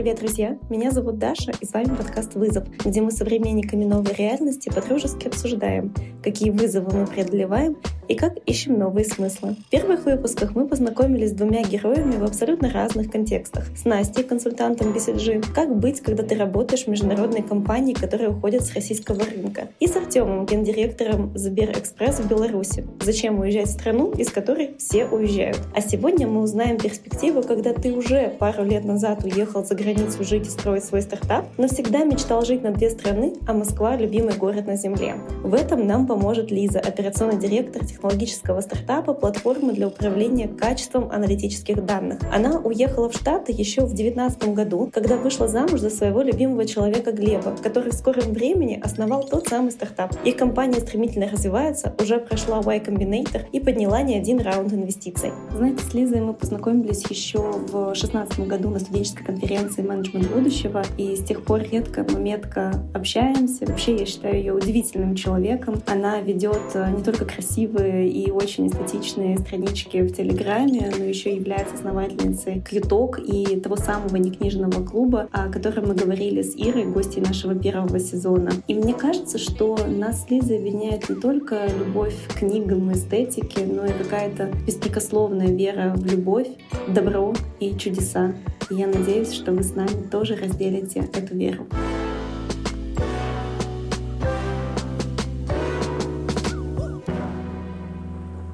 привет, друзья! Меня зовут Даша, и с вами подкаст «Вызов», где мы современниками новой реальности подружески обсуждаем, какие вызовы мы преодолеваем и как ищем новые смыслы. В первых выпусках мы познакомились с двумя героями в абсолютно разных контекстах. С Настей, консультантом BCG, как быть, когда ты работаешь в международной компании, которая уходит с российского рынка. И с Артемом, гендиректором Сберэкспресс в Беларуси. Зачем уезжать в страну, из которой все уезжают. А сегодня мы узнаем перспективу, когда ты уже пару лет назад уехал за границу жить и строить свой стартап, но всегда мечтал жить на две страны, а Москва — любимый город на земле. В этом нам поможет Лиза, операционный директор технологического стартапа платформы для управления качеством аналитических данных. Она уехала в Штаты еще в 2019 году, когда вышла замуж за своего любимого человека Глеба, который в скором времени основал тот самый стартап. Их компания стремительно развивается, уже прошла Y Combinator и подняла не один раунд инвестиций. Знаете, с Лизой мы познакомились еще в 2016 году на студенческой конференции «Менеджмент будущего», и с тех пор редко, но метко общаемся. Вообще, я считаю ее удивительным человеком. Она ведет э, не только красивые и очень эстетичные странички в Телеграме, но еще является основательницей Кьюток и того самого некнижного клуба, о котором мы говорили с Ирой, гостей нашего первого сезона. И мне кажется, что нас с Лизой объединяет не только любовь к книгам и эстетике, но и какая-то беспрекословная вера в любовь, добро и чудеса. И я надеюсь, что вы с нами тоже разделите эту веру.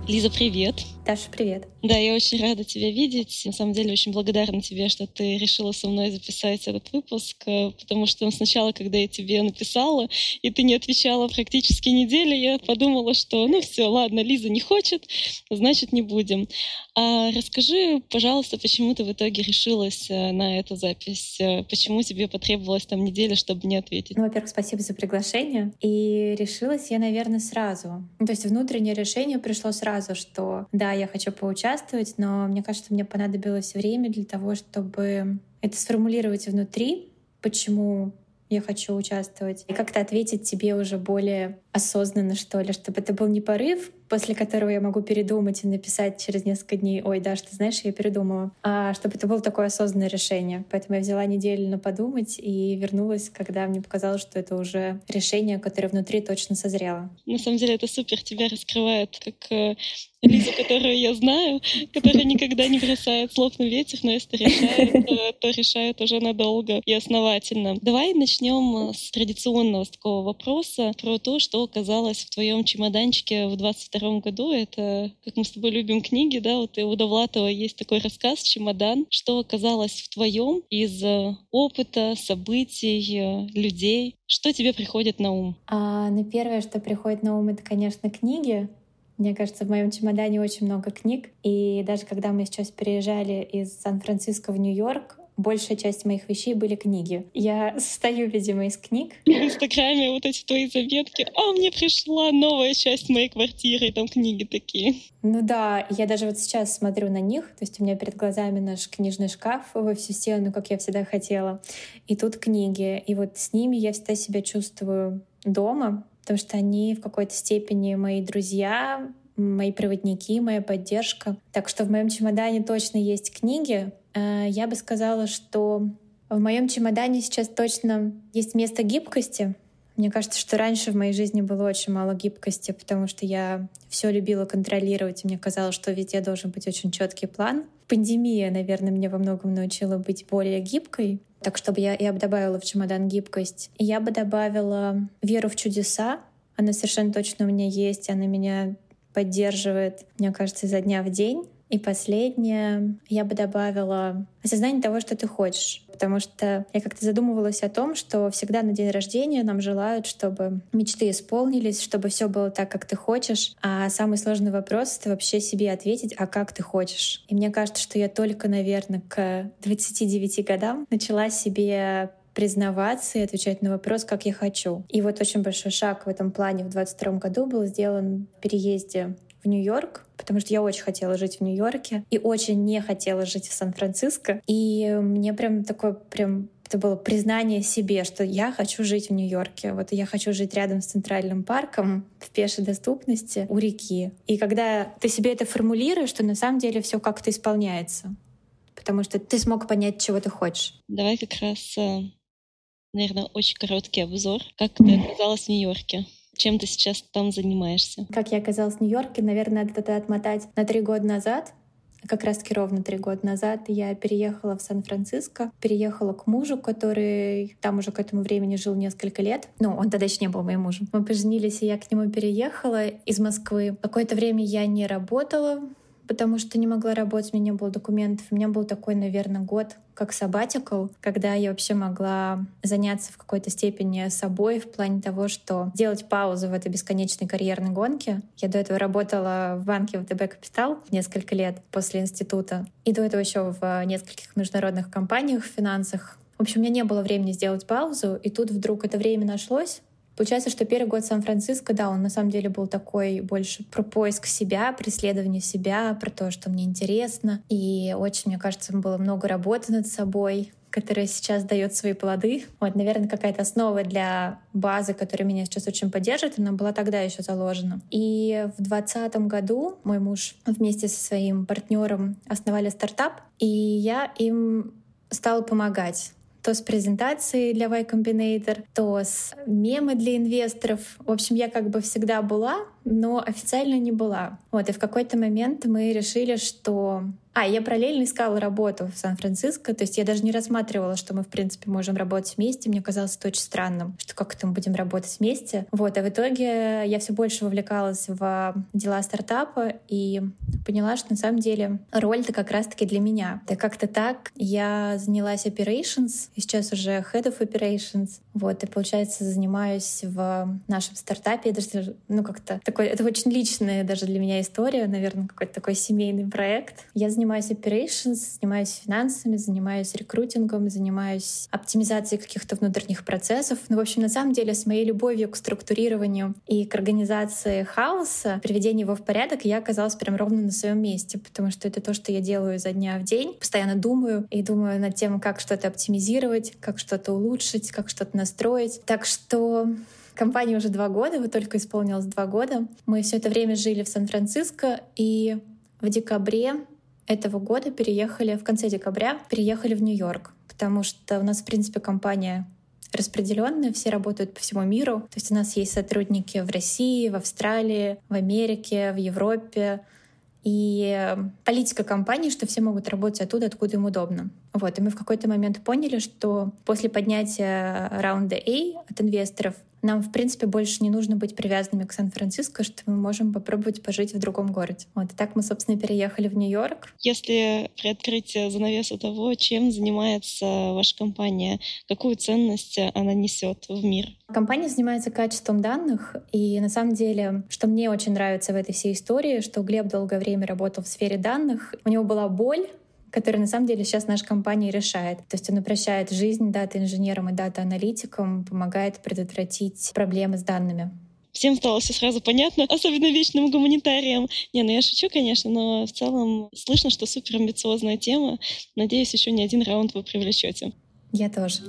Лиза, привет! Даша, привет. Да, я очень рада тебя видеть. На самом деле очень благодарна тебе, что ты решила со мной записать этот выпуск, э, потому что сначала, когда я тебе написала, и ты не отвечала практически неделю, я подумала, что ну все, ладно, Лиза не хочет, значит не будем. А расскажи, пожалуйста, почему ты в итоге решилась э, на эту запись? Э, почему тебе потребовалась там неделя, чтобы не ответить? Ну, во-первых, спасибо за приглашение. И решилась я, наверное, сразу. То есть внутреннее решение пришло сразу, что да, я хочу поучаствовать, но мне кажется, мне понадобилось время для того, чтобы это сформулировать внутри, почему я хочу участвовать, и как-то ответить тебе уже более осознанно, что ли, чтобы это был не порыв, после которого я могу передумать и написать через несколько дней, ой, Даш, ты знаешь, я передумала, а чтобы это было такое осознанное решение. Поэтому я взяла неделю на подумать и вернулась, когда мне показалось, что это уже решение, которое внутри точно созрело. На самом деле это супер, тебя раскрывает как э, Лизу, которую я знаю, которая никогда не бросает слов на ветер, но если решает, то решает уже надолго и основательно. Давай начнем с традиционного такого вопроса про то, что оказалось в твоем чемоданчике в 22 году. Это, как мы с тобой любим книги, да, вот у Довлатова есть такой рассказ «Чемодан», что оказалось в твоем из э, опыта, событий, э, людей. Что тебе приходит на ум? А, ну, первое, что приходит на ум, это, конечно, книги. Мне кажется, в моем чемодане очень много книг. И даже когда мы сейчас переезжали из Сан-Франциско в Нью-Йорк, большая часть моих вещей были книги. Я состою, видимо, из книг. В Инстаграме вот эти твои заметки. А, мне пришла новая часть моей квартиры, и там книги такие. Ну да, я даже вот сейчас смотрю на них, то есть у меня перед глазами наш книжный шкаф во всю стену, как я всегда хотела. И тут книги. И вот с ними я всегда себя чувствую дома, потому что они в какой-то степени мои друзья, мои проводники, моя поддержка. Так что в моем чемодане точно есть книги, я бы сказала, что в моем чемодане сейчас точно есть место гибкости. Мне кажется, что раньше в моей жизни было очень мало гибкости, потому что я все любила контролировать, и мне казалось, что везде должен быть очень четкий план. Пандемия, наверное, меня во многом научила быть более гибкой. Так, чтобы я, я бы добавила в чемодан гибкость. И я бы добавила веру в чудеса. Она совершенно точно у меня есть, она меня поддерживает, мне кажется, изо дня в день. И последнее, я бы добавила осознание того, что ты хочешь. Потому что я как-то задумывалась о том, что всегда на день рождения нам желают, чтобы мечты исполнились, чтобы все было так, как ты хочешь. А самый сложный вопрос — это вообще себе ответить, а как ты хочешь. И мне кажется, что я только, наверное, к 29 годам начала себе признаваться и отвечать на вопрос, как я хочу. И вот очень большой шаг в этом плане в 22 году был сделан в переезде в Нью-Йорк, потому что я очень хотела жить в Нью-Йорке и очень не хотела жить в Сан-Франциско. И мне прям такое прям это было признание себе, что я хочу жить в Нью-Йорке. Вот я хочу жить рядом с Центральным парком в пешей доступности у реки. И когда ты себе это формулируешь, то на самом деле все как-то исполняется потому что ты смог понять, чего ты хочешь. Давай как раз, э, наверное, очень короткий обзор. Как ты оказалась в Нью-Йорке? Чем ты сейчас там занимаешься? Как я оказалась в Нью-Йорке, наверное, надо это отмотать на три года назад. Как раз-таки ровно три года назад я переехала в Сан-Франциско, переехала к мужу, который там уже к этому времени жил несколько лет. Ну, он тогда еще не был моим мужем. Мы поженились, и я к нему переехала из Москвы. Какое-то время я не работала, потому что не могла работать, у меня не было документов. У меня был такой, наверное, год как sabbatical, когда я вообще могла заняться в какой-то степени собой в плане того, что делать паузу в этой бесконечной карьерной гонке. Я до этого работала в банке ВТБ Капитал несколько лет после института, и до этого еще в нескольких международных компаниях в финансах. В общем, у меня не было времени сделать паузу, и тут вдруг это время нашлось, Получается, что первый год Сан-Франциско, да, он на самом деле был такой больше про поиск себя, преследование себя, про то, что мне интересно. И очень, мне кажется, было много работы над собой, которая сейчас дает свои плоды. Вот, наверное, какая-то основа для базы, которая меня сейчас очень поддерживает, она была тогда еще заложена. И в двадцатом году мой муж вместе со своим партнером основали стартап, и я им стала помогать то с презентацией для Y Combinator, то с мемы для инвесторов. В общем, я как бы всегда была, но официально не была. Вот, и в какой-то момент мы решили, что а, я параллельно искала работу в Сан-Франциско, то есть я даже не рассматривала, что мы, в принципе, можем работать вместе. Мне казалось это очень странным, что как это мы будем работать вместе. Вот, а в итоге я все больше вовлекалась в дела стартапа и поняла, что на самом деле роль-то как раз-таки для меня. Да как-то так я занялась operations, и сейчас уже head of operations. Вот, и, получается, занимаюсь в нашем стартапе. Даже, ну, как-то такой, это очень личная даже для меня история, наверное, какой-то такой семейный проект. Я занимаюсь занимаюсь operations, занимаюсь финансами, занимаюсь рекрутингом, занимаюсь оптимизацией каких-то внутренних процессов. Ну, в общем, на самом деле, с моей любовью к структурированию и к организации хаоса, приведению его в порядок, я оказалась прям ровно на своем месте, потому что это то, что я делаю за дня в день. Постоянно думаю и думаю над тем, как что-то оптимизировать, как что-то улучшить, как что-то настроить. Так что Компании уже два года, вот только исполнилось два года. Мы все это время жили в Сан-Франциско, и в декабре этого года переехали, в конце декабря переехали в Нью-Йорк, потому что у нас, в принципе, компания распределенная, все работают по всему миру. То есть у нас есть сотрудники в России, в Австралии, в Америке, в Европе. И политика компании, что все могут работать оттуда, откуда им удобно. Вот. И мы в какой-то момент поняли, что после поднятия раунда A от инвесторов нам, в принципе, больше не нужно быть привязанными к Сан-Франциско, что мы можем попробовать пожить в другом городе. Вот, и так мы, собственно, переехали в Нью-Йорк. Если приоткрыть занавесу того, чем занимается ваша компания, какую ценность она несет в мир? Компания занимается качеством данных, и на самом деле, что мне очень нравится в этой всей истории, что Глеб долгое время работал в сфере данных, у него была боль, который на самом деле сейчас наша компания решает. То есть он упрощает жизнь дата-инженерам и дата-аналитикам, помогает предотвратить проблемы с данными всем стало все сразу понятно, особенно вечным гуманитариям. Не, ну я шучу, конечно, но в целом слышно, что супер амбициозная тема. Надеюсь, еще не один раунд вы привлечете. Я тоже.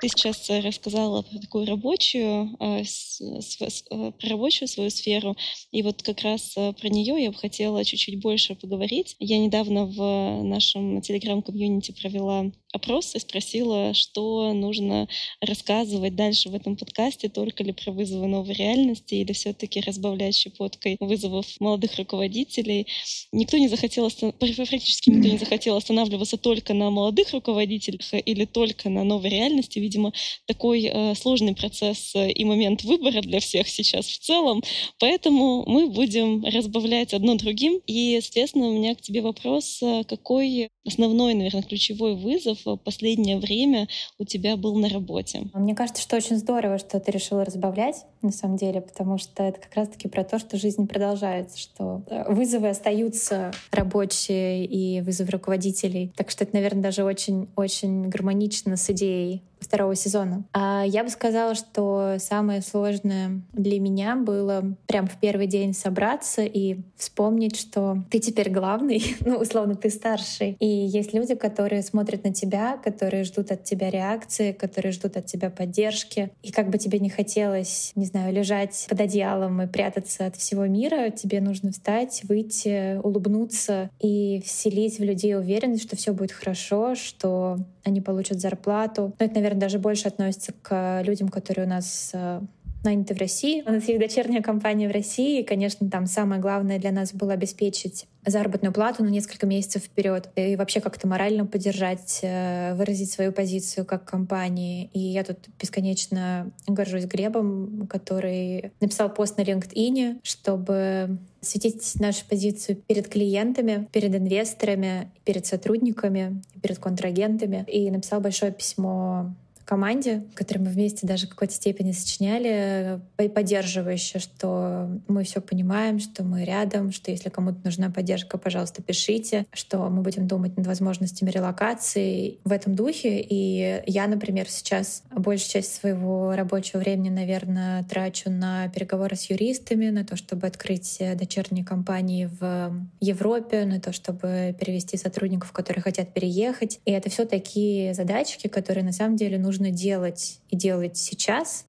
Ты сейчас э, рассказала про такую рабочую, э, э, про рабочую свою сферу, и вот как раз про нее я бы хотела чуть-чуть больше поговорить. Я недавно в нашем телеграм-комьюнити провела опрос и спросила, что нужно рассказывать дальше в этом подкасте, только ли про вызовы новой реальности или все-таки разбавлять щепоткой вызовов молодых руководителей. Никто не захотел, практически никто не захотел останавливаться только на молодых руководителях или только на новой реальности. Видимо, такой э, сложный процесс э, и момент выбора для всех сейчас в целом. Поэтому мы будем разбавлять одно другим. И, соответственно, у меня к тебе вопрос, э, какой основной, наверное, ключевой вызов в последнее время у тебя был на работе? Мне кажется, что очень здорово, что ты решила разбавлять, на самом деле, потому что это как раз-таки про то, что жизнь продолжается, что вызовы остаются рабочие и вызовы руководителей. Так что это, наверное, даже очень-очень гармонично с идеей второго сезона. А я бы сказала, что самое сложное для меня было прям в первый день собраться и вспомнить, что ты теперь главный, ну, условно, ты старший. И есть люди, которые смотрят на тебя, которые ждут от тебя реакции, которые ждут от тебя поддержки. И как бы тебе не хотелось, не знаю, лежать под одеялом и прятаться от всего мира, тебе нужно встать, выйти, улыбнуться и вселить в людей уверенность, что все будет хорошо, что они получат зарплату. Но это, наверное, даже больше относится к людям, которые у нас э, наняты в России. У нас есть дочерняя компания в России, и, конечно, там самое главное для нас было обеспечить заработную плату на несколько месяцев вперед и вообще как-то морально поддержать, э, выразить свою позицию как компании. И я тут бесконечно горжусь Глебом, который написал пост на LinkedIn, чтобы светить нашу позицию перед клиентами, перед инвесторами, перед сотрудниками, перед контрагентами. И написал большое письмо команде, которую мы вместе даже в какой-то степени сочиняли, поддерживающая, что мы все понимаем, что мы рядом, что если кому-то нужна поддержка, пожалуйста, пишите, что мы будем думать над возможностями релокации в этом духе. И я, например, сейчас большую часть своего рабочего времени, наверное, трачу на переговоры с юристами, на то, чтобы открыть дочерние компании в Европе, на то, чтобы перевести сотрудников, которые хотят переехать. И это все такие задачки, которые на самом деле нужно нужно делать и делать сейчас,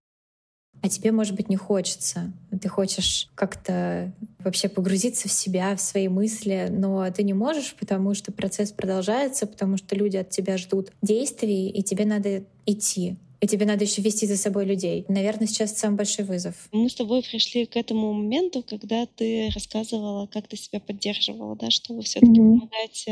а тебе, может быть, не хочется. Ты хочешь как-то вообще погрузиться в себя, в свои мысли, но ты не можешь, потому что процесс продолжается, потому что люди от тебя ждут действий, и тебе надо идти и тебе надо еще вести за собой людей. Наверное, сейчас самый большой вызов. Мы с тобой пришли к этому моменту, когда ты рассказывала, как ты себя поддерживала, да, чтобы все-таки mm-hmm. помогать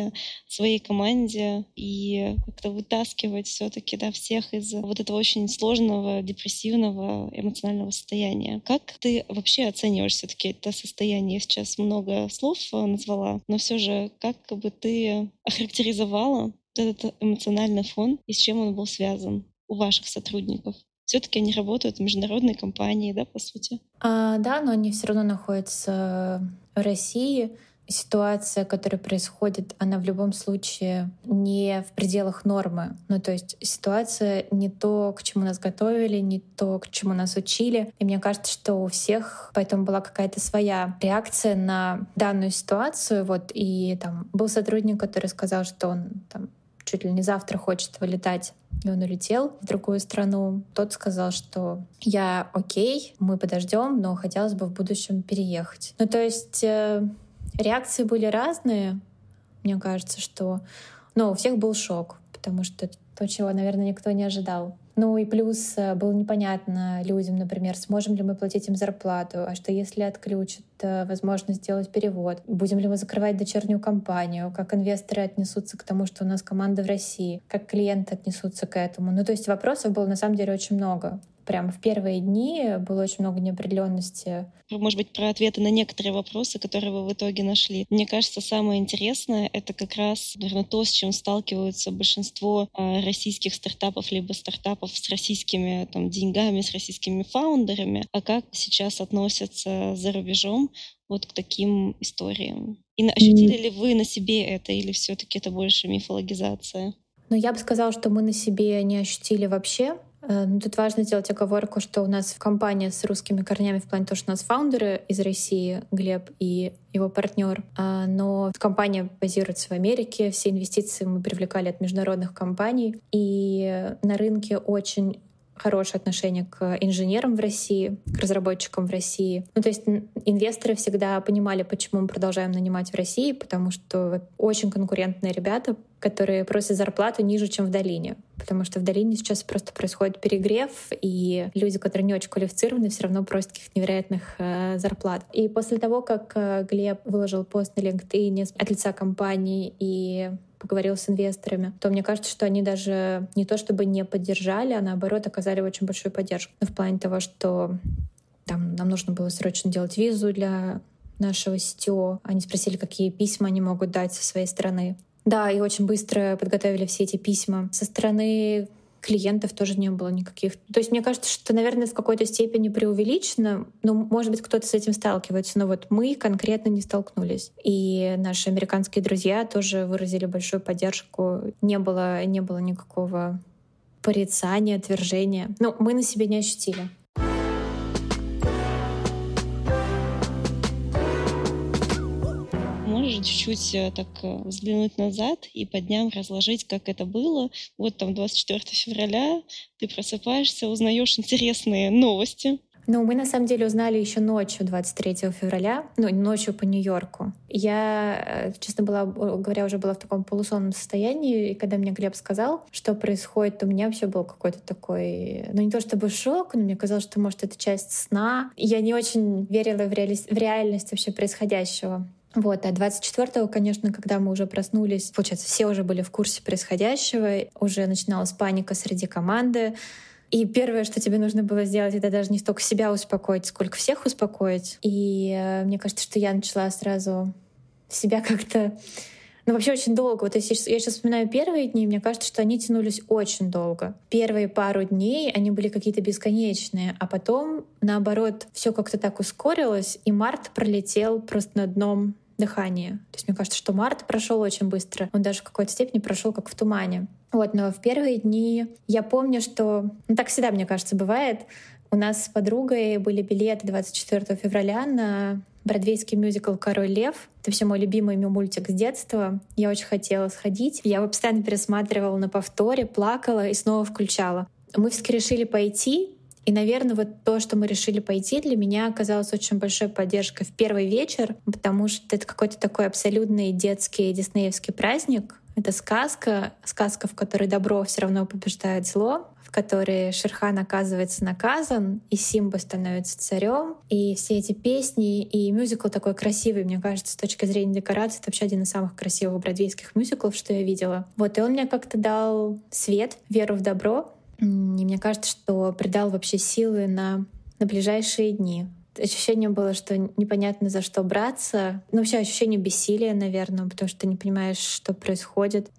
своей команде и как-то вытаскивать все-таки да, всех из вот этого очень сложного, депрессивного эмоционального состояния. Как ты вообще оцениваешь все-таки это состояние? Я сейчас много слов э, назвала, но все же как бы ты охарактеризовала этот эмоциональный фон и с чем он был связан? У ваших сотрудников? Все-таки они работают в международной компании, да, по сути? А, да, но они все равно находятся в России. Ситуация, которая происходит, она в любом случае не в пределах нормы. Ну, то есть ситуация не то, к чему нас готовили, не то, к чему нас учили. И мне кажется, что у всех поэтому была какая-то своя реакция на данную ситуацию. Вот, и там был сотрудник, который сказал, что он там чуть ли не завтра хочет вылетать и он улетел в другую страну. Тот сказал, что я окей, мы подождем, но хотелось бы в будущем переехать. Ну, то есть э, реакции были разные. Мне кажется, что... Но у всех был шок, потому что то, чего, наверное, никто не ожидал. Ну и плюс э, было непонятно людям, например, сможем ли мы платить им зарплату, а что если отключат э, возможность сделать перевод, будем ли мы закрывать дочернюю компанию, как инвесторы отнесутся к тому, что у нас команда в России, как клиенты отнесутся к этому. Ну то есть вопросов было на самом деле очень много прям в первые дни было очень много неопределенности. Может быть, про ответы на некоторые вопросы, которые вы в итоге нашли. Мне кажется, самое интересное — это как раз, наверное, то, с чем сталкиваются большинство э, российских стартапов, либо стартапов с российскими там, деньгами, с российскими фаундерами, а как сейчас относятся за рубежом вот к таким историям. И ощутили ли вы на себе это, или все-таки это больше мифологизация? Ну, я бы сказала, что мы на себе не ощутили вообще. Э, ну, тут важно сделать оговорку, что у нас компания с русскими корнями в плане того, что у нас фаундеры из России, Глеб и его партнер, а, но компания базируется в Америке, все инвестиции мы привлекали от международных компаний, и на рынке очень хорошее отношение к инженерам в России, к разработчикам в России. Ну, то есть инвесторы всегда понимали, почему мы продолжаем нанимать в России, потому что очень конкурентные ребята, которые просят зарплату ниже, чем в долине. Потому что в долине сейчас просто происходит перегрев, и люди, которые не очень квалифицированы, все равно просят каких-то невероятных э, зарплат. И после того, как э, Глеб выложил пост на LinkedIn от лица компании и поговорил с инвесторами, то мне кажется, что они даже не то чтобы не поддержали, а наоборот оказали очень большую поддержку. Ну, в плане того, что там нам нужно было срочно делать визу для нашего сетё. Они спросили, какие письма они могут дать со своей стороны. Да, и очень быстро подготовили все эти письма. Со стороны клиентов тоже не было никаких. То есть мне кажется, что, наверное, в какой-то степени преувеличено. Ну, может быть, кто-то с этим сталкивается, но вот мы конкретно не столкнулись. И наши американские друзья тоже выразили большую поддержку. Не было, не было никакого порицания, отвержения. Ну, мы на себе не ощутили. Можешь чуть-чуть э, так э, взглянуть назад и по дням разложить, как это было. Вот там 24 февраля ты просыпаешься, узнаешь интересные новости, ну, мы на самом деле узнали еще ночью 23 февраля, ну, ночью по Нью-Йорку. Я, э, честно была, говоря, уже была в таком полусонном состоянии, и когда мне Глеб сказал, что происходит, у меня вообще был какой-то такой, ну, не то чтобы шок, но мне казалось, что, может, это часть сна. Я не очень верила в, реали... в реальность вообще происходящего. Вот, а 24-го, конечно, когда мы уже проснулись, получается, все уже были в курсе происходящего, уже начиналась паника среди команды, и первое, что тебе нужно было сделать, это даже не столько себя успокоить, сколько всех успокоить. И э, мне кажется, что я начала сразу себя как-то ну, вообще очень долго. Вот если я сейчас вспоминаю первые дни, мне кажется, что они тянулись очень долго. Первые пару дней они были какие-то бесконечные, а потом, наоборот, все как-то так ускорилось, и март пролетел просто на одном дыхании. То есть мне кажется, что март прошел очень быстро. Он даже в какой-то степени прошел как в тумане. Вот, но в первые дни я помню, что... Ну, так всегда, мне кажется, бывает. У нас с подругой были билеты 24 февраля на бродвейский мюзикл «Король лев». Это все мой любимый мультик с детства. Я очень хотела сходить. Я его постоянно пересматривала на повторе, плакала и снова включала. Мы все решили пойти, и, наверное, вот то, что мы решили пойти, для меня оказалось очень большой поддержкой в первый вечер, потому что это какой-то такой абсолютный детский диснеевский праздник. Это сказка, сказка, в которой добро все равно побеждает зло, в которой Шерхан оказывается наказан, и Симба становится царем. И все эти песни, и мюзикл такой красивый, мне кажется, с точки зрения декорации, это вообще один из самых красивых бродвейских мюзиклов, что я видела. Вот, и он мне как-то дал свет, веру в добро, и мне кажется, что придал вообще силы на, на ближайшие дни. Ощущение было, что непонятно за что браться. Ну, вообще ощущение бессилия, наверное, потому что ты не понимаешь, что происходит.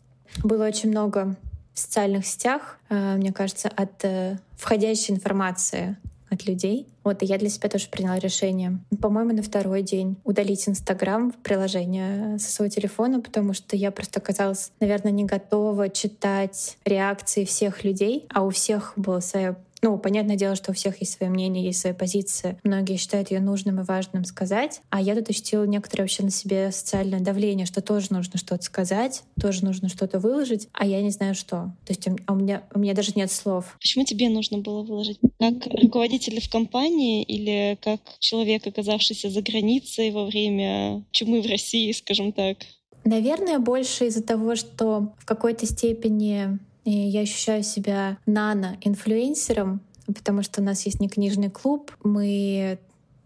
Было очень много в социальных сетях, э, мне кажется, от э, входящей информации от людей. Вот, и я для себя тоже приняла решение, по-моему, на второй день удалить Инстаграм, приложение со своего телефона, потому что я просто оказалась, наверное, не готова читать реакции всех людей, а у всех была своя ну, понятное дело, что у всех есть свое мнение, есть своя позиция. Многие считают ее нужным и важным сказать. А я тут ощутила некоторое вообще на себе социальное давление, что тоже нужно что-то сказать, тоже нужно что-то выложить, а я не знаю что. То есть а у меня, у меня даже нет слов. Почему тебе нужно было выложить? Как руководитель в компании или как человек, оказавшийся за границей во время чумы в России, скажем так? Наверное, больше из-за того, что в какой-то степени и я ощущаю себя нано-инфлюенсером, потому что у нас есть не книжный клуб, мы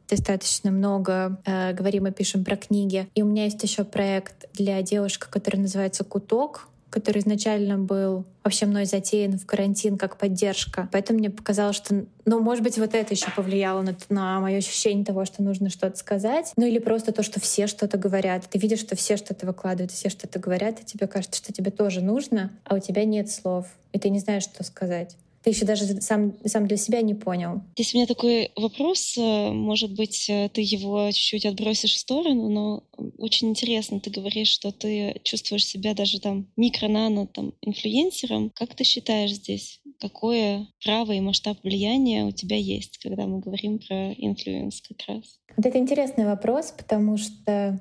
достаточно много э, говорим и пишем про книги. И у меня есть еще проект для девушек, который называется «Куток», который изначально был вообще мной затеян в карантин как поддержка. Поэтому мне показалось, что, ну, может быть, вот это еще повлияло на, на мое ощущение того, что нужно что-то сказать. Ну или просто то, что все что-то говорят. Ты видишь, что все что-то выкладывают, все что-то говорят, и тебе кажется, что тебе тоже нужно, а у тебя нет слов, и ты не знаешь, что сказать ты еще даже сам, сам для себя не понял. Здесь у меня такой вопрос, э, может быть, э, ты его чуть-чуть отбросишь в сторону, но очень интересно, ты говоришь, что ты чувствуешь себя даже там микро-нано там инфлюенсером. Как ты считаешь здесь, какое право и масштаб влияния у тебя есть, когда мы говорим про influence как раз? Вот это интересный вопрос, потому что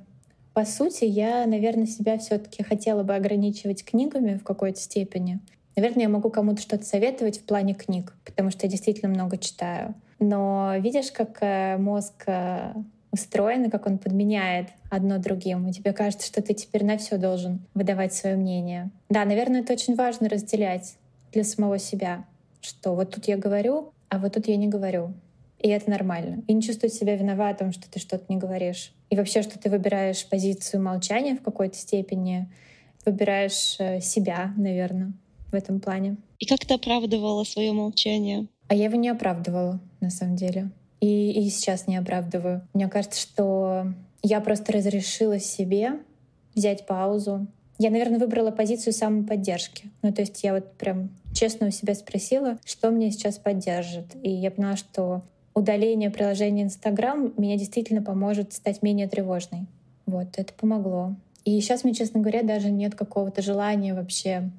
по сути, я, наверное, себя все-таки хотела бы ограничивать книгами в какой-то степени. Наверное, я могу кому-то что-то советовать в плане книг, потому что я действительно много читаю. Но видишь, как э, мозг э, устроен и как он подменяет одно другим. И тебе кажется, что ты теперь на все должен выдавать свое мнение. Да, наверное, это очень важно разделять для самого себя, что вот тут я говорю, а вот тут я не говорю. И это нормально. И не чувствовать себя виноватым, что ты что-то не говоришь. И вообще, что ты выбираешь позицию молчания в какой-то степени, выбираешь э, себя, наверное в этом плане. И как ты оправдывала свое молчание? А я его не оправдывала, на самом деле. И, и сейчас не оправдываю. Мне кажется, что я просто разрешила себе взять паузу. Я, наверное, выбрала позицию самоподдержки. Ну, то есть я вот прям честно у себя спросила, что мне сейчас поддержит. И я поняла, что удаление приложения Инстаграм меня действительно поможет стать менее тревожной. Вот, это помогло. И сейчас мне, честно говоря, даже нет какого-то желания вообще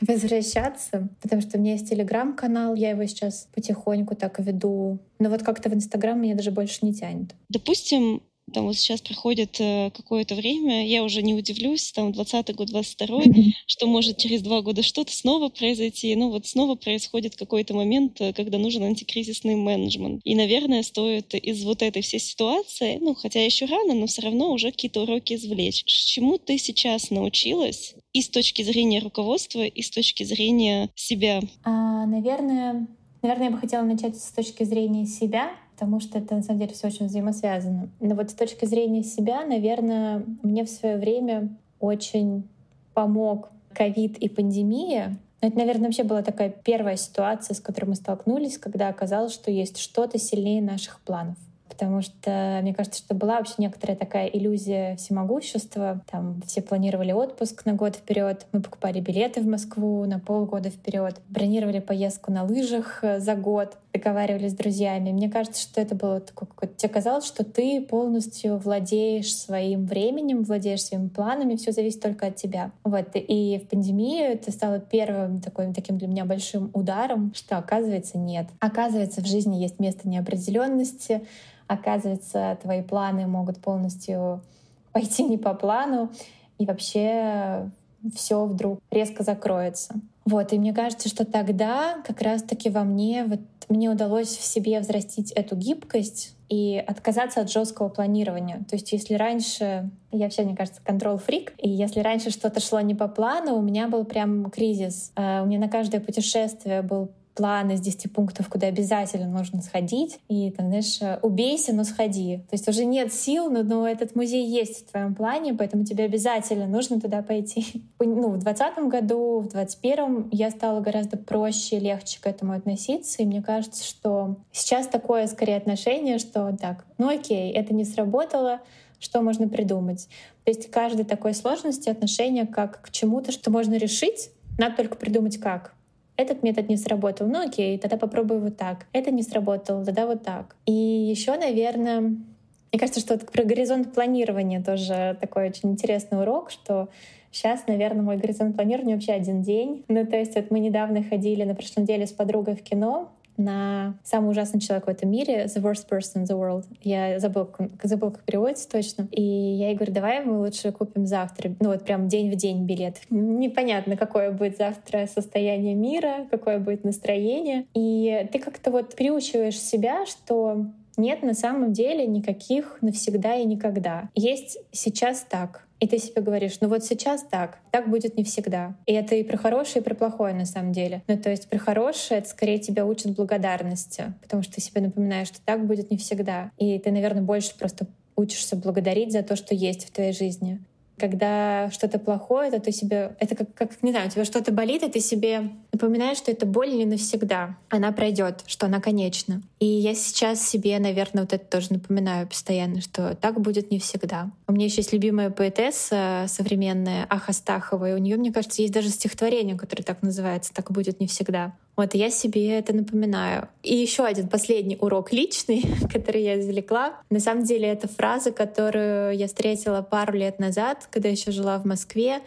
возвращаться, потому что у меня есть телеграм-канал, я его сейчас потихоньку так веду. Но вот как-то в Инстаграм меня даже больше не тянет. Допустим, там вот сейчас проходит э, какое-то время, я уже не удивлюсь, там 20 год, 22 что может через два года что-то снова произойти, ну вот снова происходит какой-то момент, э, когда нужен антикризисный менеджмент. И, наверное, стоит из вот этой всей ситуации, ну хотя еще рано, но все равно уже какие-то уроки извлечь. Чему ты сейчас научилась и с точки зрения руководства, и с точки зрения себя? А, наверное, наверное, я бы хотела начать с точки зрения себя, потому что это на самом деле все очень взаимосвязано. Но вот с точки зрения себя, наверное, мне в свое время очень помог ковид и пандемия. это, наверное, вообще была такая первая ситуация, с которой мы столкнулись, когда оказалось, что есть что-то сильнее наших планов потому что мне кажется, что была вообще некоторая такая иллюзия всемогущества. Там все планировали отпуск на год вперед, мы покупали билеты в Москву на полгода вперед, бронировали поездку на лыжах э, за год, договаривались с друзьями. Мне кажется, что это было такое. Тебе казалось, что ты полностью владеешь своим временем, владеешь своими планами, все зависит только от тебя. Вот. И в пандемию это стало первым такой, таким для меня большим ударом, что оказывается нет. Оказывается, в жизни есть место неопределенности, оказывается, твои планы могут полностью пойти не по плану, и вообще все вдруг резко закроется. Вот, и мне кажется, что тогда как раз-таки во мне вот мне удалось в себе взрастить эту гибкость и отказаться от жесткого планирования. То есть, если раньше я вообще, мне кажется, контрол-фрик, и если раньше что-то шло не по плану, у меня был прям кризис. Uh, у меня на каждое путешествие был план из 10 пунктов, куда обязательно нужно сходить. И, там, знаешь, убейся, но сходи. То есть уже нет сил, но, но этот музей есть в твоем плане, поэтому тебе обязательно нужно туда пойти. Ну, в двадцатом году, в двадцать первом я стала гораздо проще, легче к этому относиться. И мне кажется, что сейчас такое скорее отношение, что так, ну окей, это не сработало, что можно придумать. То есть каждой такой сложности отношение как к чему-то, что можно решить, надо только придумать как. Этот метод не сработал. Ну окей, тогда попробую вот так. Это не сработало, тогда вот так. И еще, наверное, мне кажется, что про горизонт планирования тоже такой очень интересный урок, что Сейчас, наверное, мой горизонт планирования вообще один день. Ну, то есть вот мы недавно ходили на прошлой неделе с подругой в кино, на самый ужасный человек в этом мире, the worst person in the world. Я забыл, забыл как переводится точно. И я ей говорю, давай мы лучше купим завтра, ну вот прям день в день билет. Непонятно, какое будет завтра состояние мира, какое будет настроение. И ты как-то вот приучиваешь себя, что нет на самом деле никаких навсегда и никогда. Есть сейчас так. И ты себе говоришь, ну вот сейчас так, так будет не всегда. И это и про хорошее, и про плохое на самом деле. Ну то есть про хорошее это скорее тебя учат благодарности, потому что ты себе напоминаешь, что так будет не всегда. И ты, наверное, больше просто учишься благодарить за то, что есть в твоей жизни. Когда что-то плохое, то ты себе... Это как, как, не знаю, у тебя что-то болит, и ты себе напоминаешь, что эта боль не навсегда. Она пройдет, что она конечна. И я сейчас себе, наверное, вот это тоже напоминаю постоянно, что так будет не всегда. У меня еще есть любимая поэтесса современная Аха Стахова, и у нее, мне кажется, есть даже стихотворение, которое так называется «Так будет не всегда». Вот я себе это напоминаю. И еще один последний урок личный, который я извлекла. На самом деле это фраза, которую я встретила пару лет назад, когда еще жила в Москве.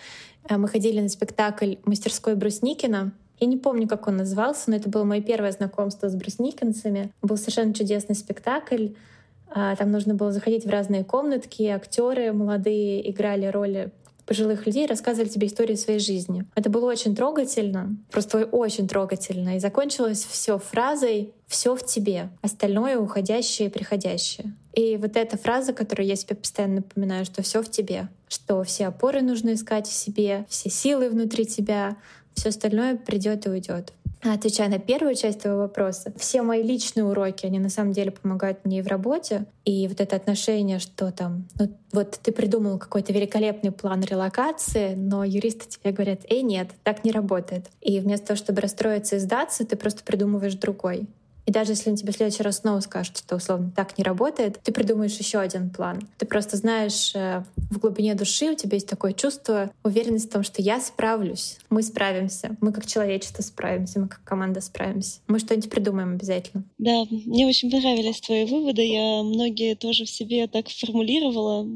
Э, мы ходили на спектакль «Мастерской Брусникина». Я не помню, как он назывался, но это было мое первое знакомство с брусникинцами. Был совершенно чудесный спектакль. А, там нужно было заходить в разные комнатки, актеры молодые играли роли пожилых людей рассказывали тебе истории своей жизни. Это было очень трогательно, просто очень трогательно. И закончилось все фразой «все в тебе», остальное уходящее и приходящее. И вот эта фраза, которую я себе постоянно напоминаю, что все в тебе, что все опоры нужно искать в себе, все силы внутри тебя, все остальное придет и уйдет. Отвечая на первую часть твоего вопроса, все мои личные уроки, они на самом деле помогают мне и в работе. И вот это отношение, что там, ну вот ты придумал какой-то великолепный план релокации, но юристы тебе говорят, эй, нет, так не работает. И вместо того, чтобы расстроиться и сдаться, ты просто придумываешь другой. И даже если он тебе в следующий раз снова скажет, что условно так не работает, ты придумаешь еще один план. Ты просто знаешь, э, в глубине души у тебя есть такое чувство уверенности в том, что я справлюсь, мы справимся, мы как человечество справимся, мы как команда справимся. Мы что-нибудь придумаем обязательно. Да, мне очень понравились твои выводы. Я многие тоже в себе так формулировала.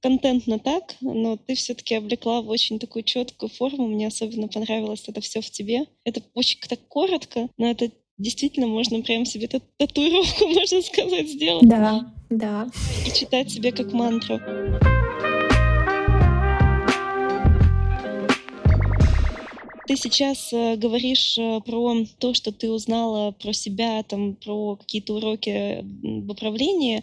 контентно так, но ты все-таки облекла в очень такую четкую форму. Мне особенно понравилось это все в тебе. Это очень так коротко, но это действительно можно прям себе татуировку, можно сказать, сделать. Да, да. И читать себе как мантру. Ты сейчас э, говоришь э, про то, что ты узнала про себя, там, про какие-то уроки в управлении.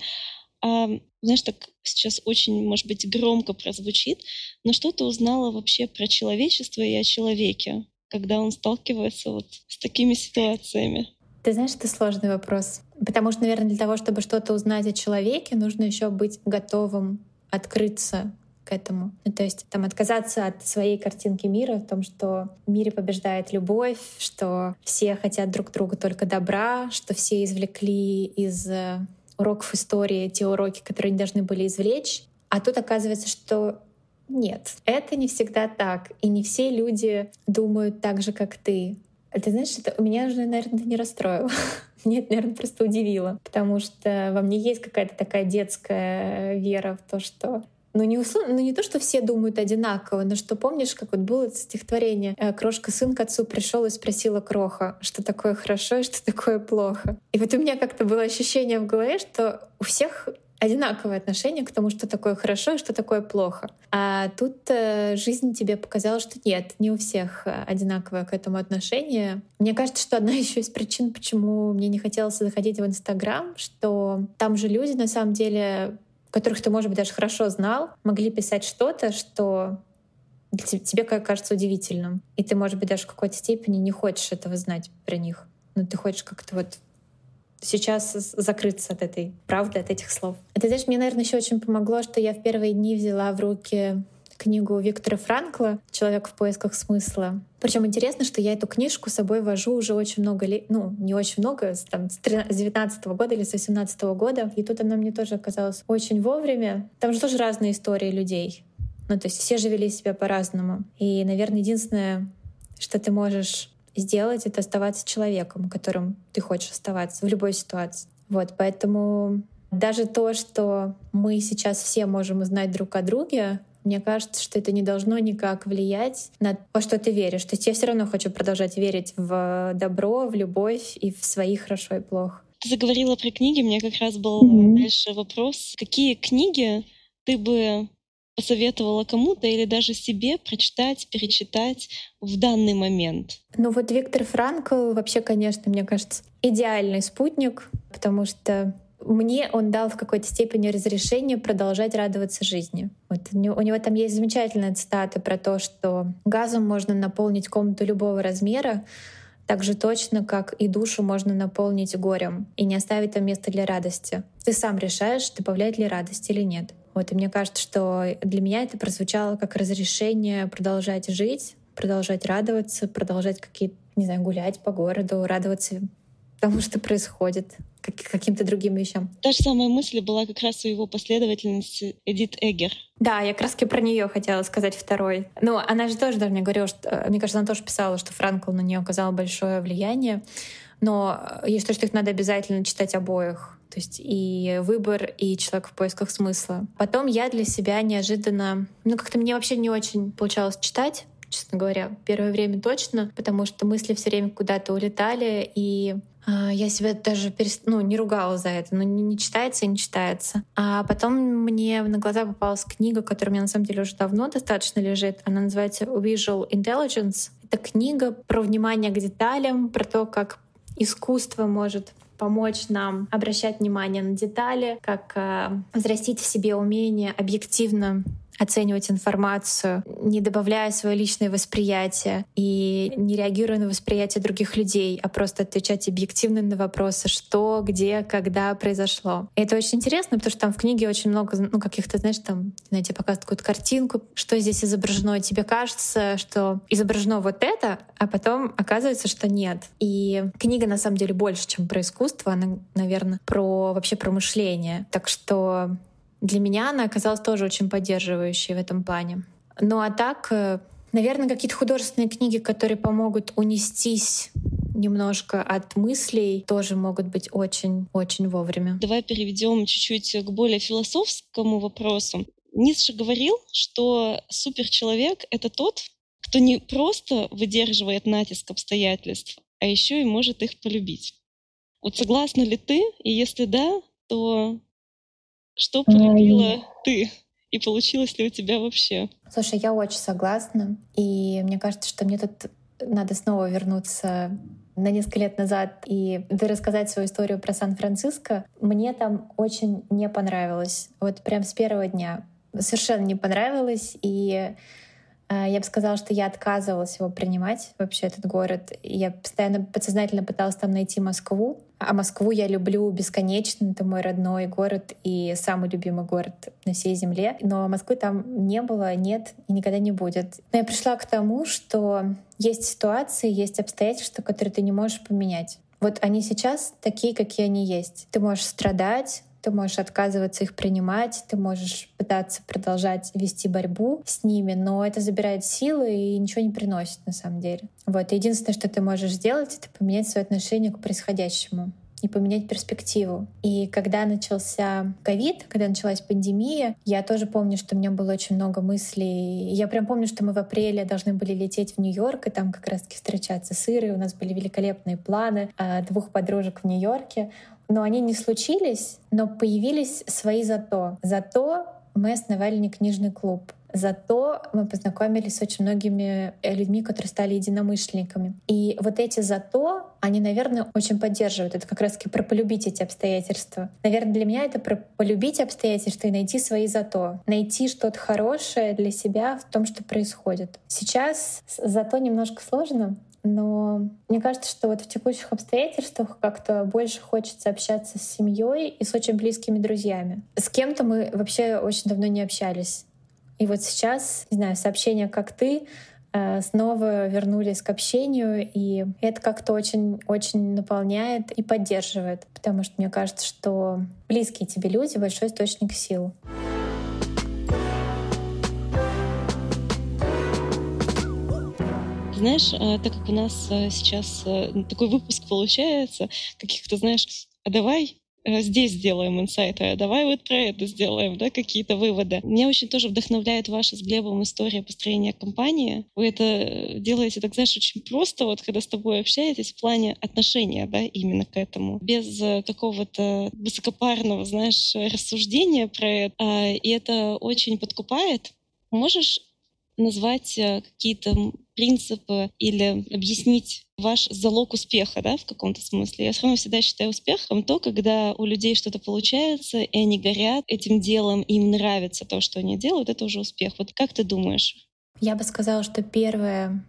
А, знаешь, так сейчас очень, может быть, громко прозвучит, но что ты узнала вообще про человечество и о человеке, когда он сталкивается вот с такими ситуациями? Ты знаешь, это сложный вопрос. Потому что, наверное, для того, чтобы что-то узнать о человеке, нужно еще быть готовым открыться к этому. Ну, то есть там отказаться от своей картинки мира, в том, что в мире побеждает любовь, что все хотят друг друга только добра, что все извлекли из э, уроков истории те уроки, которые они должны были извлечь. А тут оказывается, что нет, это не всегда так. И не все люди думают так же, как ты. Ты знаешь, это у меня же, наверное, не расстроило. Нет, наверное, просто удивило. Потому что во мне есть какая-то такая детская вера в то, что ну не, условно, ну не то, что все думают одинаково, но что помнишь, как вот было стихотворение э, «Крошка сын к отцу пришел и спросила Кроха, что такое хорошо и что такое плохо». И вот у меня как-то было ощущение в голове, что у всех одинаковое отношение к тому, что такое хорошо и что такое плохо. А тут э, жизнь тебе показала, что нет, не у всех э, одинаковое к этому отношение. Мне кажется, что одна еще из причин, почему мне не хотелось заходить в Инстаграм, что там же люди на самом деле которых ты, может быть, даже хорошо знал, могли писать что-то, что тебе кажется удивительным. И ты, может быть, даже в какой-то степени не хочешь этого знать про них. Но ты хочешь как-то вот сейчас закрыться от этой правды, от этих слов. Это, знаешь, мне, наверное, еще очень помогло, что я в первые дни взяла в руки книгу Виктора Франкла «Человек в поисках смысла». Причем интересно, что я эту книжку с собой вожу уже очень много лет, ну, не очень много, там, с 19 -го года или с 18 -го года. И тут она мне тоже оказалась очень вовремя. Там же тоже разные истории людей. Ну, то есть все же вели себя по-разному. И, наверное, единственное, что ты можешь сделать, это оставаться человеком, которым ты хочешь оставаться в любой ситуации. Вот, поэтому даже то, что мы сейчас все можем узнать друг о друге, мне кажется, что это не должно никак влиять на то, что ты веришь. То есть я все равно хочу продолжать верить в добро, в любовь и в свои хорошо и плохо. Ты заговорила про книги, мне как раз был mm-hmm. дальше вопрос. Какие книги ты бы посоветовала кому-то или даже себе прочитать, перечитать в данный момент? Ну вот Виктор Франкл вообще, конечно, мне кажется, идеальный спутник, потому что мне он дал в какой-то степени разрешение продолжать радоваться жизни. Вот у него, там есть замечательная цитата про то, что газом можно наполнить комнату любого размера, так же точно, как и душу можно наполнить горем и не оставить там места для радости. Ты сам решаешь, добавлять ли радость или нет. Вот, и мне кажется, что для меня это прозвучало как разрешение продолжать жить, продолжать радоваться, продолжать какие-то, не знаю, гулять по городу, радоваться тому, что происходит каким-то другим вещам. Та же самая мысль была как раз у его последовательницы Эдит Эггер. Да, я как раз про нее хотела сказать второй. Ну, она же тоже даже мне говорила, что, э, мне кажется, она тоже писала, что Франкл на нее оказал большое влияние. Но э, есть то, что их надо обязательно читать обоих. То есть и выбор, и человек в поисках смысла. Потом я для себя неожиданно... Ну, как-то мне вообще не очень получалось читать честно говоря, первое время точно, потому что мысли все время куда-то улетали, и а, я себя даже перест... ну, не ругала за это, но не, не читается и не читается. А потом мне на глаза попалась книга, которая у меня на самом деле уже давно достаточно лежит. Она называется Visual Intelligence. Это книга про внимание к деталям, про то, как искусство может помочь нам обращать внимание на детали, как э, взрастить в себе умение объективно оценивать информацию, не добавляя свое личное восприятие и не реагируя на восприятие других людей, а просто отвечать объективно на вопросы, что, где, когда произошло. И это очень интересно, потому что там в книге очень много ну, каких-то, знаешь, там, знаете, показывают какую-то картинку, что здесь изображено, и тебе кажется, что изображено вот это, а потом оказывается, что нет. И книга на самом деле больше, чем про искусство, она, наверное, про вообще про мышление. Так что для меня она оказалась тоже очень поддерживающей в этом плане. Ну а так, э, наверное, какие-то художественные книги, которые помогут унестись немножко от мыслей тоже могут быть очень-очень вовремя. Давай переведем чуть-чуть к более философскому вопросу. Ницше говорил, что суперчеловек — это тот, кто не просто выдерживает натиск обстоятельств, а еще и может их полюбить. Вот согласна ли ты? И если да, то что полюбила ты? И получилось ли у тебя вообще? Слушай, я очень согласна. И мне кажется, что мне тут надо снова вернуться на несколько лет назад и рассказать свою историю про Сан-Франциско. Мне там очень не понравилось. Вот прям с первого дня. Совершенно не понравилось. И я бы сказала, что я отказывалась его принимать, вообще этот город. Я постоянно подсознательно пыталась там найти Москву. А Москву я люблю бесконечно. Это мой родной город и самый любимый город на всей земле. Но Москвы там не было, нет и никогда не будет. Но я пришла к тому, что есть ситуации, есть обстоятельства, которые ты не можешь поменять. Вот они сейчас такие, какие они есть. Ты можешь страдать, ты можешь отказываться их принимать, ты можешь пытаться продолжать вести борьбу с ними, но это забирает силы и ничего не приносит на самом деле. Вот. единственное, что ты можешь сделать, это поменять свое отношение к происходящему и поменять перспективу. И когда начался ковид, когда началась пандемия, я тоже помню, что у меня было очень много мыслей. Я прям помню, что мы в апреле должны были лететь в Нью-Йорк и там как раз-таки встречаться с Ирой. У нас были великолепные планы а, двух подружек в Нью-Йорке. Но они не случились, но появились свои зато. Зато мы основали книжный клуб. Зато мы познакомились с очень многими э, людьми, которые стали единомышленниками. И вот эти зато, они, наверное, очень поддерживают. Это как раз-таки про полюбить эти обстоятельства. Наверное, для меня это про полюбить обстоятельства и найти свои зато. Найти что-то хорошее для себя в том, что происходит. Сейчас зато немножко сложно, но мне кажется, что вот в текущих обстоятельствах как-то больше хочется общаться с семьей и с очень близкими друзьями. С кем-то мы вообще очень давно не общались. И вот сейчас, не знаю, сообщения как ты э, снова вернулись к общению, и это как-то очень-очень наполняет и поддерживает, потому что мне кажется, что близкие тебе люди — большой источник сил. Знаешь, э, так как у нас э, сейчас такой выпуск получается, каких-то, знаешь, а давай Э, здесь сделаем инсайты, а давай вот про это сделаем, да, какие-то выводы. Меня очень тоже вдохновляет ваша с Глебом история построения компании. Вы это делаете, так знаешь, очень просто, вот когда с тобой общаетесь в плане отношения, да, именно к этому, без э, какого-то высокопарного, знаешь, рассуждения про это. А, и это очень подкупает. Можешь назвать э, какие-то принципы или объяснить ваш залог успеха, да, в каком-то смысле. Я все равно всегда считаю успехом то, когда у людей что-то получается, и они горят этим делом, им нравится то, что они делают, это уже успех. Вот как ты думаешь? Я бы сказала, что первое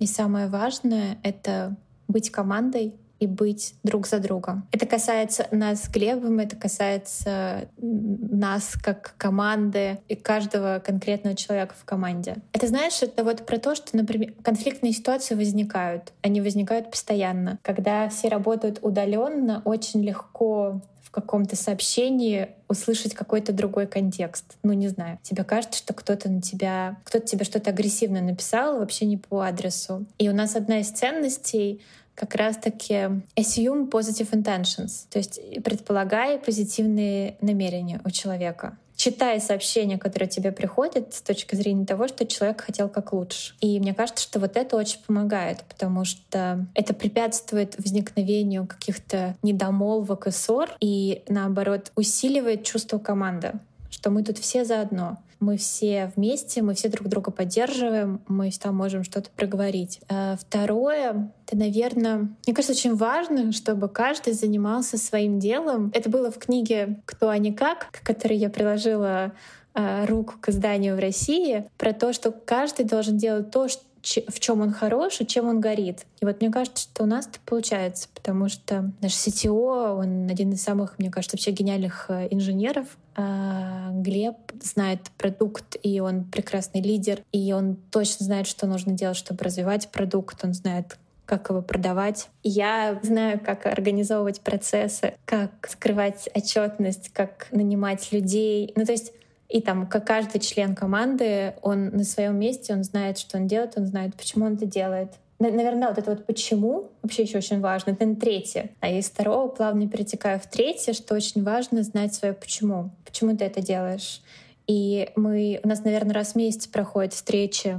и самое важное — это быть командой, и быть друг за другом. Это касается нас с Глебом, это касается нас как команды и каждого конкретного человека в команде. Это, знаешь, это вот про то, что, например, конфликтные ситуации возникают. Они возникают постоянно. Когда все работают удаленно, очень легко в каком-то сообщении услышать какой-то другой контекст. Ну, не знаю. Тебе кажется, что кто-то на тебя, кто-то тебе что-то агрессивно написал, вообще не по адресу. И у нас одна из ценностей как раз-таки assume positive intentions, то есть предполагая позитивные намерения у человека читай сообщения, которые тебе приходят с точки зрения того, что человек хотел как лучше. И мне кажется, что вот это очень помогает, потому что это препятствует возникновению каких-то недомолвок и ссор, и наоборот усиливает чувство команды что мы тут все заодно. Мы все вместе, мы все друг друга поддерживаем, мы всегда можем что-то проговорить. А второе, это, наверное, мне кажется, очень важно, чтобы каждый занимался своим делом. Это было в книге «Кто, а не как», к которой я приложила а, руку к изданию в России, про то, что каждый должен делать то, что в чем он хорош и чем он горит. И вот мне кажется, что у нас это получается, потому что наш CTO, он один из самых, мне кажется, вообще гениальных э, инженеров. А Глеб знает продукт, и он прекрасный лидер, и он точно знает, что нужно делать, чтобы развивать продукт, он знает, как его продавать. Я знаю, как организовывать процессы, как скрывать отчетность, как нанимать людей. Ну, то есть и там, как каждый член команды, он на своем месте, он знает, что он делает, он знает, почему он это делает. Наверное, вот это вот почему вообще еще очень важно. Это на третье. А из второго плавно перетекаю в третье, что очень важно знать свое почему. Почему ты это делаешь? И мы, у нас, наверное, раз в месяц проходят встречи,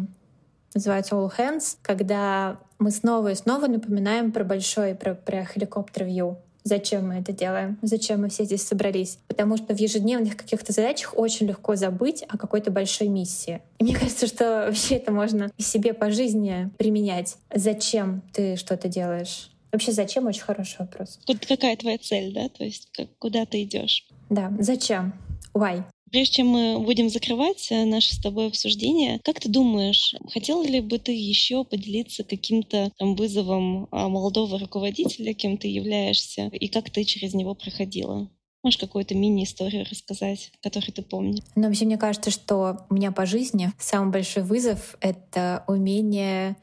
называются All Hands, когда мы снова и снова напоминаем про большой, про, про хеликоптер вью. Зачем мы это делаем? Зачем мы все здесь собрались? Потому что в ежедневных каких-то задачах очень легко забыть о какой-то большой миссии. И мне кажется, что вообще это можно и себе по жизни применять. Зачем ты что-то делаешь? Вообще, зачем? Очень хороший вопрос. Какая твоя цель, да? То есть как, куда ты идешь? Да, зачем? Why? Прежде чем мы будем закрывать э, наше с тобой обсуждение, как ты думаешь, хотела ли бы ты еще поделиться каким-то там вызовом а, молодого руководителя, кем ты являешься, и как ты через него проходила? Можешь какую-то мини-историю рассказать, которую ты помнишь? Ну, вообще, мне кажется, что у меня по жизни самый большой вызов — это умение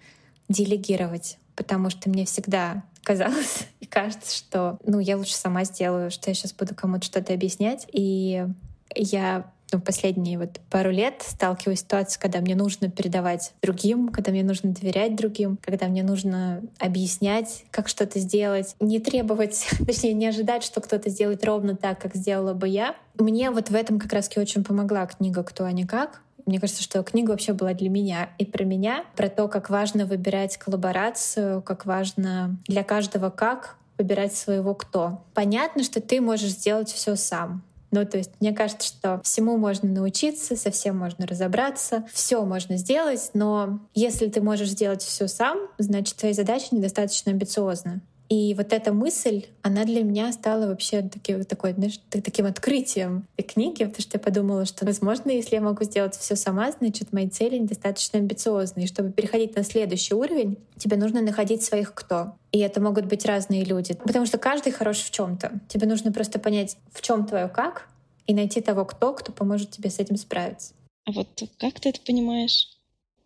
делегировать, потому что мне всегда казалось и кажется, что ну, я лучше сама сделаю, что я сейчас буду кому-то что-то объяснять. И я ну, последние вот пару лет сталкиваюсь с ситуацией, когда мне нужно передавать другим, когда мне нужно доверять другим, когда мне нужно объяснять, как что-то сделать, не требовать, точнее, не ожидать, что кто-то сделает ровно так, как сделала бы я. Мне вот в этом как раз-таки очень помогла книга «Кто, а не как», мне кажется, что книга вообще была для меня и про меня, про то, как важно выбирать коллаборацию, как важно для каждого как выбирать своего кто. Понятно, что ты можешь сделать все сам. Ну, то есть мне кажется, что всему можно научиться, со всем можно разобраться, все можно сделать, но если ты можешь сделать все сам, значит, твоя задача недостаточно амбициозна. И вот эта мысль, она для меня стала вообще таки, такой, знаешь, таким открытием этой книги, потому что я подумала, что, возможно, если я могу сделать все сама, значит, мои цели недостаточно амбициозные. И чтобы переходить на следующий уровень, тебе нужно находить своих кто. И это могут быть разные люди. Потому что каждый хорош в чем то Тебе нужно просто понять, в чем твое как, и найти того кто, кто поможет тебе с этим справиться. А вот как ты это понимаешь?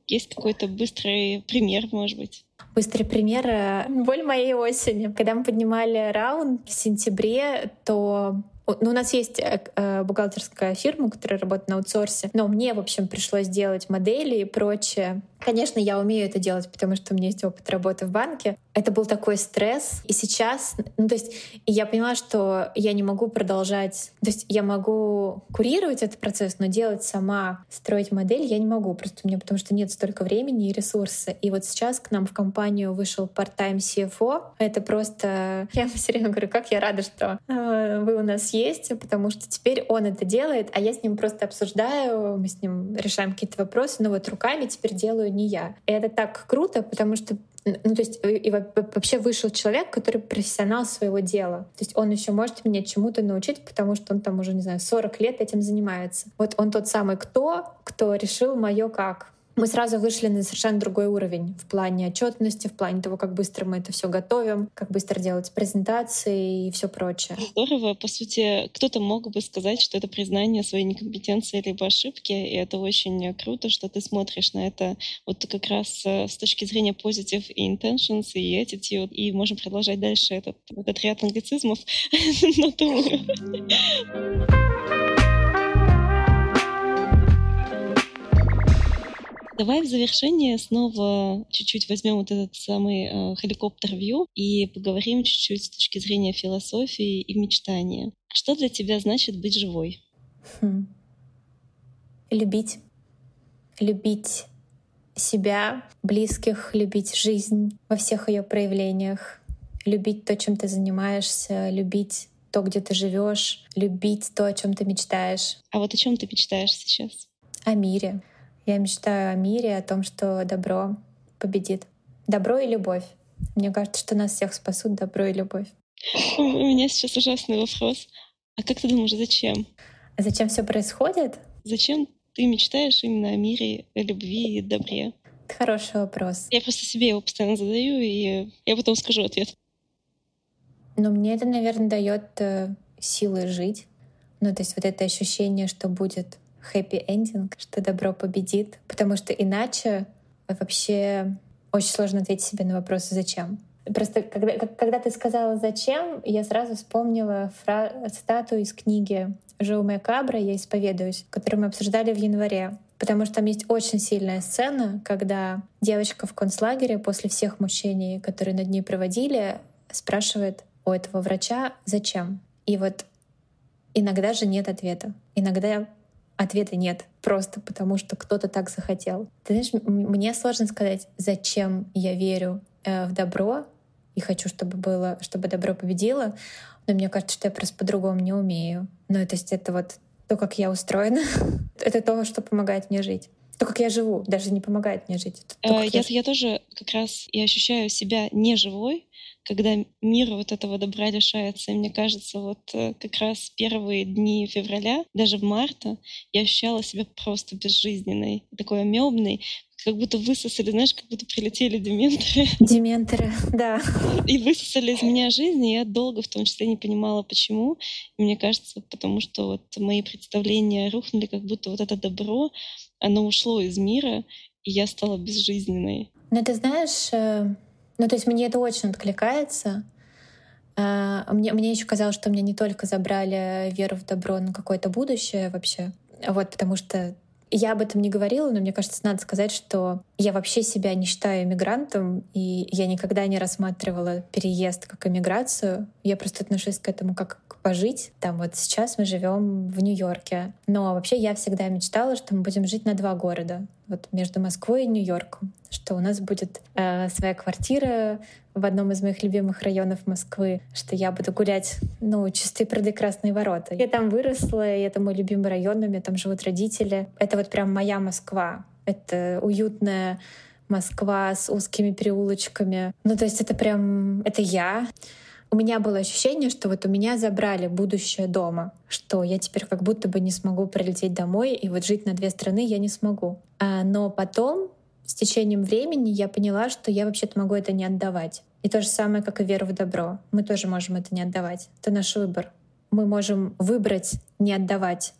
Есть какой-то быстрый пример, может быть? Быстрый пример — боль моей осени. Когда мы поднимали раунд в сентябре, то ну, у нас есть э, э, бухгалтерская фирма, которая работает на аутсорсе, но мне, в общем, пришлось делать модели и прочее. Конечно, я умею это делать, потому что у меня есть опыт работы в банке. Это был такой стресс. И сейчас, ну, то есть я поняла, что я не могу продолжать. То есть я могу курировать этот процесс, но делать сама, строить модель я не могу. Просто у меня потому что нет столько времени и ресурса. И вот сейчас к нам в компанию вышел part-time CFO. Это просто... Я все время говорю, как я рада, что э, вы у нас есть, потому что теперь он это делает, а я с ним просто обсуждаю, мы с ним решаем какие-то вопросы, но вот руками теперь делаю не я. И это так круто, потому что ну, то есть и вообще вышел человек, который профессионал своего дела. То есть он еще может меня чему-то научить, потому что он там уже, не знаю, 40 лет этим занимается. Вот он тот самый кто, кто решил мое как мы сразу вышли на совершенно другой уровень в плане отчетности, в плане того, как быстро мы это все готовим, как быстро делать презентации и все прочее. Здорово. По сути, кто-то мог бы сказать, что это признание своей некомпетенции либо ошибки, и это очень круто, что ты смотришь на это вот как раз э, с точки зрения positive и intentions и attitude, и можем продолжать дальше этот, этот ряд англицизмов Давай в завершение снова чуть-чуть возьмем вот этот самый э, хеликоптер-вью и поговорим чуть-чуть с точки зрения философии и мечтания. Что для тебя значит быть живой? Хм. Любить. Любить себя, близких, любить жизнь во всех ее проявлениях, любить то, чем ты занимаешься, любить то, где ты живешь, любить то, о чем ты мечтаешь. А вот о чем ты мечтаешь сейчас? О мире, я мечтаю о мире, о том, что добро победит. Добро и любовь. Мне кажется, что нас всех спасут добро и любовь. У меня сейчас ужасный вопрос. А как ты думаешь, зачем? А зачем все происходит? Зачем ты мечтаешь именно о мире, о любви и добре? Это хороший вопрос. Я просто себе его постоянно задаю, и я потом скажу ответ. Ну, мне это, наверное, дает э, силы жить. Ну, то есть вот это ощущение, что будет ending, что добро победит, потому что иначе вообще очень сложно ответить себе на вопрос «зачем?». Просто когда, когда ты сказала «зачем?», я сразу вспомнила фра... цитату из книги Жауме Кабра «Я исповедуюсь», которую мы обсуждали в январе. Потому что там есть очень сильная сцена, когда девочка в концлагере после всех мучений, которые над ней проводили, спрашивает у этого врача «зачем?». И вот иногда же нет ответа. Иногда Ответа нет, просто потому что кто-то так захотел. Ты знаешь, мне сложно сказать, зачем я верю э, в добро и хочу, чтобы было, чтобы добро победило, но мне кажется, что я просто по-другому не умею. Ну, то есть это вот то, как я устроена, это то, что помогает мне жить. То, как я живу, даже не помогает мне жить. То, э, я, я тоже как раз и ощущаю себя неживой, когда мир вот этого добра лишается. И мне кажется, вот э, как раз первые дни февраля, даже в марта, я ощущала себя просто безжизненной, такой амебной, как будто высосали, знаешь, как будто прилетели дементоры. Дементоры, да. И высосали из меня жизнь, и я долго в том числе не понимала, почему. И мне кажется, потому что вот мои представления рухнули, как будто вот это добро, оно ушло из мира, и я стала безжизненной. Ну, ты знаешь, э, ну, то есть мне это очень откликается. А, мне, мне еще казалось, что мне не только забрали веру в добро, но какое-то будущее вообще. Вот, потому что я об этом не говорила, но мне кажется, надо сказать, что я вообще себя не считаю иммигрантом, и я никогда не рассматривала переезд как иммиграцию. Я просто отношусь к этому как к пожить. Там вот сейчас мы живем в Нью-Йорке. Но вообще я всегда мечтала, что мы будем жить на два города. Вот между Москвой и Нью-Йорком. Что у нас будет э, своя квартира в одном из моих любимых районов Москвы, что я буду гулять, ну, чистые пруды Красные ворота. Я там выросла, и это мой любимый район, у меня там живут родители. Это вот прям моя Москва. Это уютная Москва с узкими переулочками. Ну, то есть это прям... Это я. У меня было ощущение, что вот у меня забрали будущее дома, что я теперь как будто бы не смогу прилететь домой, и вот жить на две страны я не смогу. А, но потом с течением времени я поняла, что я вообще-то могу это не отдавать. И то же самое, как и вера в добро. Мы тоже можем это не отдавать. Это наш выбор. Мы можем выбрать не отдавать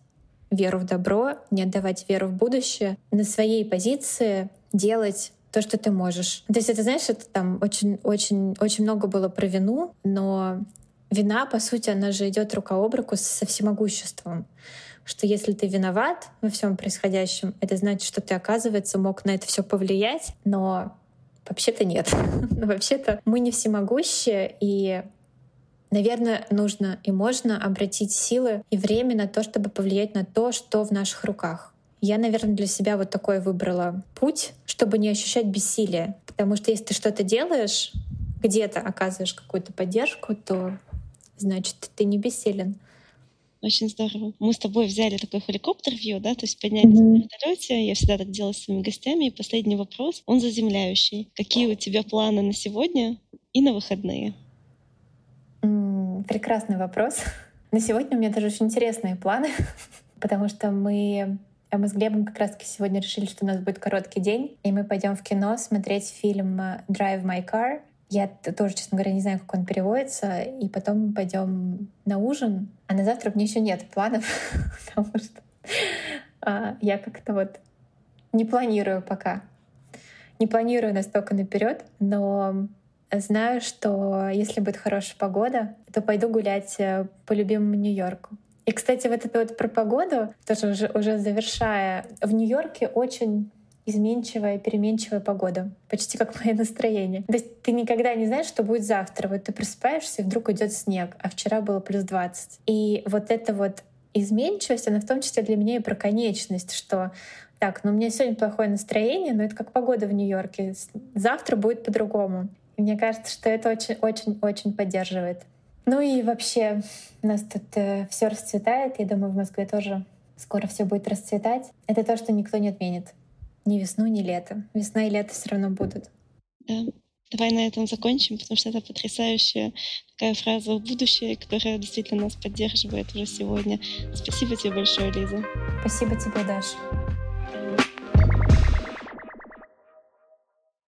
веру в добро, не отдавать веру в будущее, на своей позиции делать то, что ты можешь. То есть это, знаешь, это там очень-очень-очень много было про вину, но вина, по сути, она же идет рука об руку со всемогуществом что если ты виноват во всем происходящем, это значит, что ты, оказывается, мог на это все повлиять, но вообще-то нет. вообще-то мы не всемогущие, и Наверное, нужно и можно обратить силы и время на то, чтобы повлиять на то, что в наших руках. Я, наверное, для себя вот такой выбрала путь, чтобы не ощущать бессилие. Потому что если ты что-то делаешь, где-то оказываешь какую-то поддержку, то значит, ты не бессилен. Очень здорово. Мы с тобой взяли такой хеликоптер-вью, да, то есть поднялись mm-hmm. на вертолете. Я всегда так делаю с своими гостями. И последний вопрос, он заземляющий. Какие у тебя планы на сегодня и на выходные? Прекрасный вопрос. На сегодня у меня даже очень интересные планы, потому что мы а мы с Глебом как раз-таки сегодня решили, что у нас будет короткий день, и мы пойдем в кино смотреть фильм Drive My Car я тоже, честно говоря, не знаю, как он переводится. И потом пойдем на ужин. А на завтра у меня еще нет планов, потому что а, я как-то вот не планирую пока. Не планирую настолько наперед, но знаю, что если будет хорошая погода, то пойду гулять э, по любимому Нью-Йорку. И, кстати, вот это вот про погоду, тоже уже, уже завершая, в Нью-Йорке очень изменчивая, переменчивая погода. Почти как мое настроение. То есть ты никогда не знаешь, что будет завтра. Вот ты просыпаешься, и вдруг идет снег, а вчера было плюс 20. И вот эта вот изменчивость, она в том числе для меня и про конечность, что так, ну у меня сегодня плохое настроение, но это как погода в Нью-Йорке. Завтра будет по-другому. Мне кажется, что это очень-очень-очень поддерживает. Ну и вообще у нас тут э, все расцветает. Я думаю, в Москве тоже скоро все будет расцветать. Это то, что никто не отменит ни весну, ни лето. Весна и лето все равно будут. Да. Давай на этом закончим, потому что это потрясающая такая фраза в будущее, которая действительно нас поддерживает уже сегодня. Спасибо тебе большое, Лиза. Спасибо тебе, Даша.